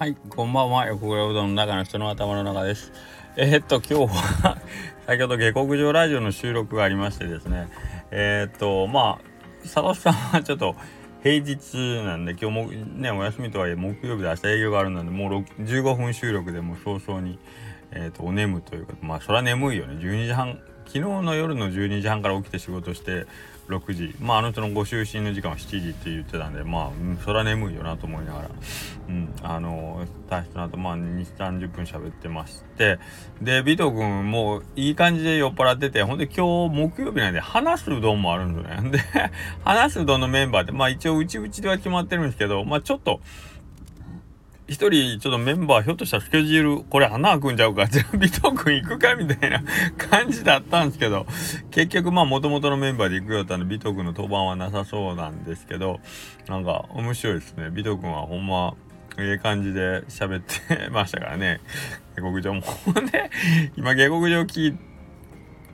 はい、こんばんは。横倉うどんの中の人の頭の中です。えー、っと、今日は先ほど下克上ラジオの収録がありましてですね、えー、っと、まあ、佐藤さんはちょっと平日なんで、今日もね、お休みとはいえ木曜日で明日営業があるので、もう15分収録でもう早々に、えー、っと、お眠というか、まあ、そりゃ眠いよね。12時半、昨日の夜の12時半から起きて仕事して、6時まああの人のご就寝の時間は7時って言ってたんでまあ、うん、そりゃ眠いよなと思いながらうんあの大したなとまあ2 3 0分喋ってましてでビト君もういい感じで酔っ払っててほんで今日木曜日なんで話すうどんもあるんですよね。で話すうどんのメンバーってまあ一応うちうちでは決まってるんですけどまあちょっと一人ちょっとメンバーひょっとしたらスケジュールこれ穴開くんちゃうかじゃあ尾藤君行くかみたいな 感じだったんですけど結局まあ元々のメンバーで行くよったんで尾藤君の登板はなさそうなんですけどなんか面白いですね。尾藤君はほんまええ感じで喋ってましたからね。下克上もね今下克上聞い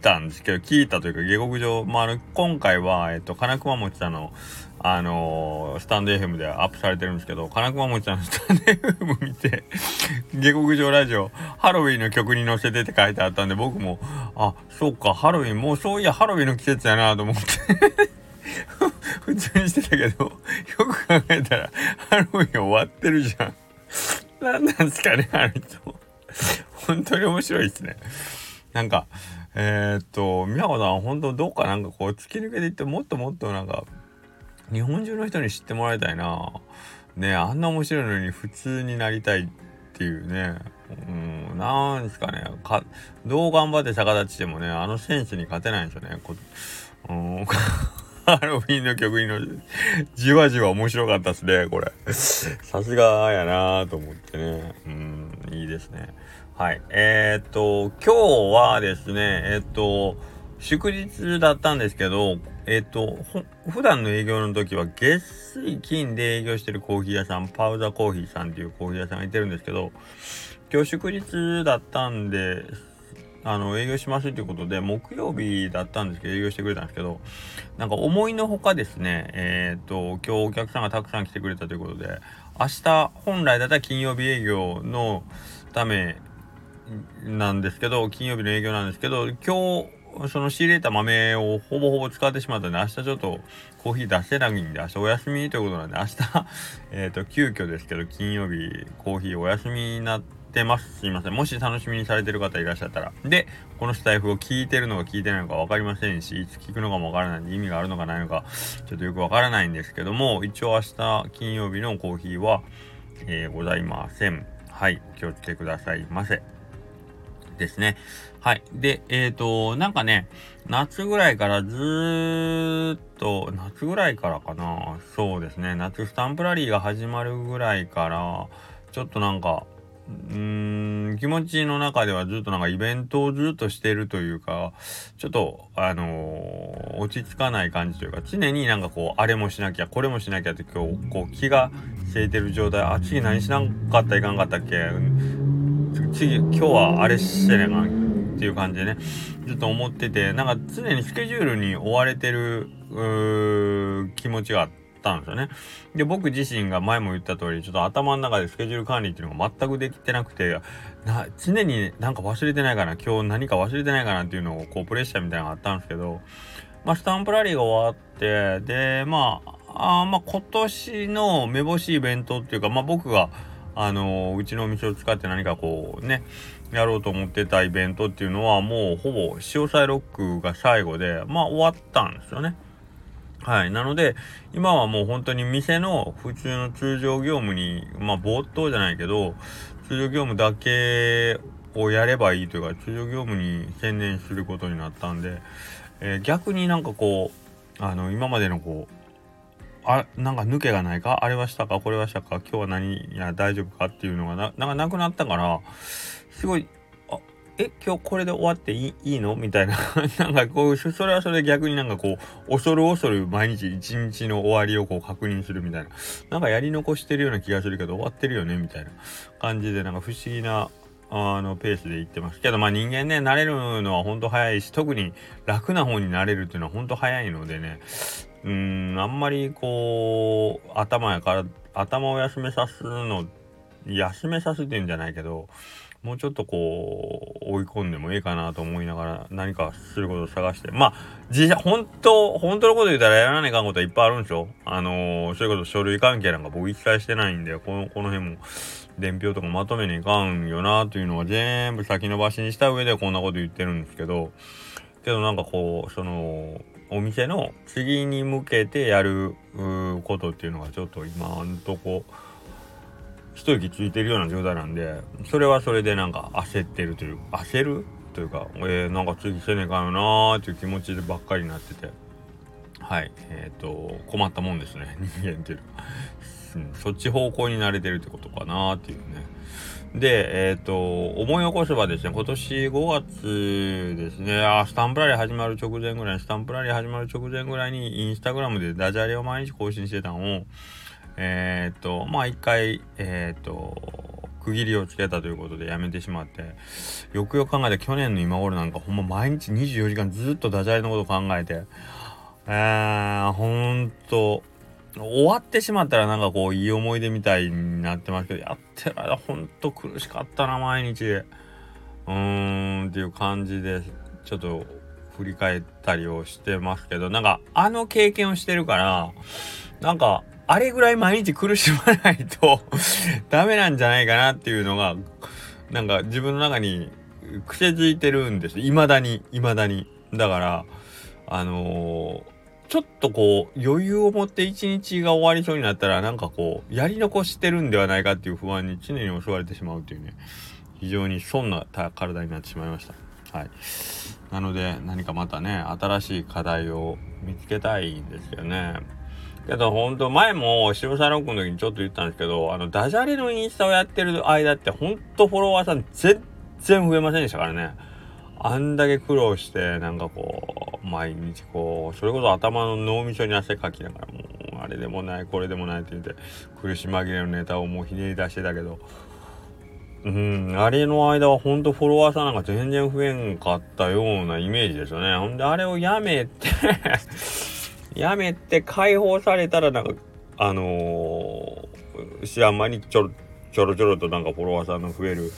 たんですけど聞いたというか下克上まああの今回はえっと金熊餅さんのあのー、スタンド FM でアップされてるんですけど、金熊もちゃんのスタンド FM 見て、下克上ラジオ、ハロウィンの曲に載せてって書いてあったんで、僕も、あ、そうか、ハロウィン、もうそういやハロウィンの季節やなと思って。普通にしてたけど、よく考えたら、ハロウィン終わってるじゃん。何なんすかね、あの人。本当に面白いっすね。なんか、えー、っと、宮子さん、本当どうかなんかこう、突き抜けていって、もっともっとなんか、日本中の人に知ってもらいたいなねあんな面白いのに普通になりたいっていうねうんなんですかねかどう頑張って逆立ちしてもねあの選手に勝てないんですよねこうん ハロウィンの曲にのじわじわ面白かったっすねこれ。さすがやなぁと思ってね。うんいいですね。はい。えー、っと今日はですねえー、っと祝日だったんですけどえっ、と、普段の営業の時は月水金で営業してるコーヒー屋さん、パウザコーヒーさんっていうコーヒー屋さんがいてるんですけど、今日祝日だったんで、あの、営業しますっていうことで、木曜日だったんですけど、営業してくれたんですけど、なんか思いのほかですね、えっ、と、今日お客さんがたくさん来てくれたということで、明日、本来だったら金曜日営業のためなんですけど、金曜日の営業なんですけど、今日、その仕入れた豆をほぼほぼ使ってしまったんで、明日ちょっとコーヒー出せないんで、明日お休みということなんで、明日えっと、急遽ですけど、金曜日コーヒーお休みになってます。すいません。もし楽しみにされてる方いらっしゃったら。で、このスタイフを聞いてるのか聞いてないのか分かりませんし、いつ聞くのかも分からないんで、意味があるのかないのか、ちょっとよく分からないんですけども、一応明日金曜日のコーヒーは、えー、ございません。はい。気をつけくださいませ。ですね。はい。で、えっ、ー、と、なんかね、夏ぐらいからずーっと、夏ぐらいからかな。そうですね。夏スタンプラリーが始まるぐらいから、ちょっとなんか、うーん、気持ちの中ではずっとなんかイベントをずっとしてるというか、ちょっと、あのー、落ち着かない感じというか、常になんかこう、あれもしなきゃ、これもしなきゃって今日、こう、気がせいてる状態、あ、次何しなかったいかんかったっけ？次、今日はあれしてねなっていう感じでね、ずっと思ってて、なんか常にスケジュールに追われてる、気持ちがあって。たんですよね。で、僕自身が前も言った通り、ちょっと頭の中でスケジュール管理っていうのが全くできてなくて、な常になんか忘れてないかな、今日何か忘れてないかなっていうのを、こう、プレッシャーみたいなのがあったんですけど、まあ、スタンプラリーが終わって、で、まあ、あまあ、今年のめぼしいイベントっていうか、まあ、僕が、あのうちのお店を使って何かこうねやろうと思ってたイベントっていうのはもうほぼ潮騒ロックが最後でまあ終わったんですよね。はい。なので、今はもう本当に店の普通の通常業務に、まあ、冒頭じゃないけど、通常業務だけをやればいいというか、通常業務に専念することになったんで、えー、逆になんかこう、あの、今までのこう、あなんか抜けがないかあれはしたかこれはしたか今日は何や大丈夫かっていうのがななんかなくなったからすごいえ今日これで終わっていいいいの？みたいな。なんかこうそれはそれ逆になんかこう恐る恐る毎日一日の終わりをこう確認するみたいな。なんかやり残してるような気がするけど終わってるよね？みたいな感じでなんか不思議なあのペースで行ってます。けどまあ人間ね慣れるのは本当早いし特に楽な方になれるっていうのは本当早いのでね。うんあんまりこう頭やから頭を休めさすの休めさせてんじゃないけど、もうちょっとこう、追い込んでもいいかなと思いながら何かすることを探して。まあ、実際、本当本当のこと言うたらやらないかんことはいっぱいあるんでしょあのー、そういうこと書類関係なんか僕一切してないんで、この、この辺も伝票とかまとめにいかんよなというのは全部先延ばしにした上でこんなこと言ってるんですけど、けどなんかこう、その、お店の次に向けてやることっていうのがちょっと今んとこ、一息ついてるような状態なんで、それはそれでなんか焦ってるという、焦る？というか、えー、なんか次せねえかよなーっていう気持ちでばっかりになってて、はい、えっ、ー、と、困ったもんですね、人間っていうのは。うん、そっち方向に慣れてるってことかなっていうね。で、えっ、ー、と、思い起こせばですね、今年5月ですね、あ、スタンプラリー始まる直前ぐらい、スタンプラリー始まる直前ぐらいに、インスタグラムでダジャレを毎日更新してたのを、えっ、と、まあ一回、えっ、と、区切りをつけたということでやめてしまって、よくよく考えて去年の今頃なんかほんま毎日24時間ずっとダジャレのこと考えて、えー、ほんと、終わってしまったらなんかこういい思い出みたいになってますけど、やってる間ほんと苦しかったな、毎日。うーんっていう感じで、ちょっと振り返ったりをしてますけど、なんかあの経験をしてるから、なんかあれぐらい毎日苦しまないと ダメなんじゃないかなっていうのが、なんか自分の中に癖づいてるんです。未だに、未だに。だから、あのー、ちょっとこう、余裕を持って一日が終わりそうになったら、なんかこう、やり残してるんではないかっていう不安に常に襲われてしまうっていうね、非常に損な体になってしまいました。はい。なので、何かまたね、新しい課題を見つけたいんですよね。けどほんと前も渋沢ロックの時にちょっと言ったんですけど、あのダジャレのインスタをやってる間ってほんとフォロワーさん全然増えませんでしたからね。あんだけ苦労してなんかこう、毎日こう、それこそ頭の脳みそに汗かきながらもう、あれでもない、これでもないって言って、苦し紛れのネタをもうひねり出してたけど、うん、あれの間はほんとフォロワーさんなんか全然増えんかったようなイメージですよね。ほんであれをやめてやめて解放されたらなんかあのー、知らん間にちょろちょろちょろとなんかフォロワーさんの増える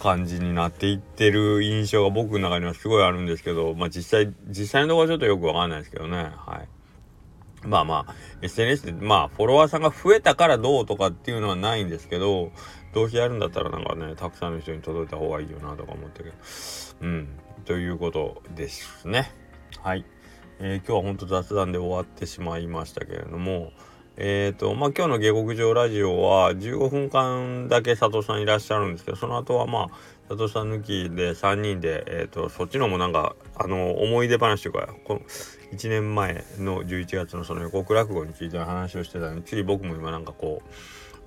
感じになっていってる印象が僕の中にはすごいあるんですけどまあ実際実際のところはちょっとよくわかんないですけどね。はい。まあまあ SNS でまあフォロワーさんが増えたからどうとかっていうのはないんですけどどうせやるんだったらなんかねたくさんの人に届いた方がいいよなとか思ったけど。うん。ということですね。はい。えー、今日は本当雑談で終わってしまいましたけれども、えっ、ー、と、まあ、今日の下克上ラジオは15分間だけ佐藤さんいらっしゃるんですけど、その後はまあ、佐藤さん抜きで3人で、えっ、ー、と、そっちのもなんか、あの、思い出話というか、この1年前の11月のその予告落語についての話をしてたので、次僕も今なんかこう、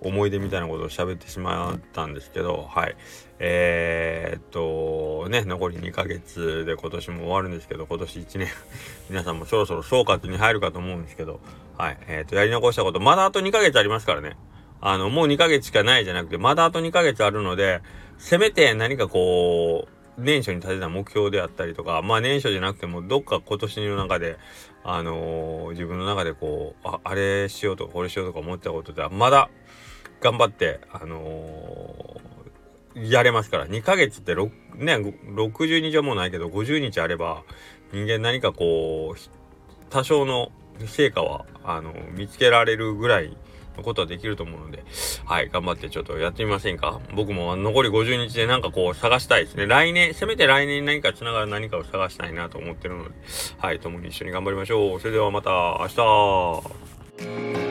思い出みたいなことを喋ってしまったんですけど、はい。えー、っと、ね、残り2ヶ月で今年も終わるんですけど、今年1年 皆さんもそろそろ総括に入るかと思うんですけど、はい。えー、っと、やり残したこと、まだあと2ヶ月ありますからね。あの、もう2ヶ月しかないじゃなくて、まだあと2ヶ月あるので、せめて何かこう、年初に立てた目標であったりとか、まあ年初じゃなくても、どっか今年の中で、あのー、自分の中でこう、あ、あれしようとか、これしようとか思ったことでは、まだ頑張って、あのー、やれますから。2ヶ月って6、ね、60日はもうないけど、50日あれば、人間何かこう、多少の成果は、あの、見つけられるぐらいのことはできると思うので、はい、頑張ってちょっとやってみませんか？僕も残り50日でなんかこう探したいですね。来年、せめて来年何か繋がる何かを探したいなと思ってるので、はい、共に一緒に頑張りましょう。それではまた明日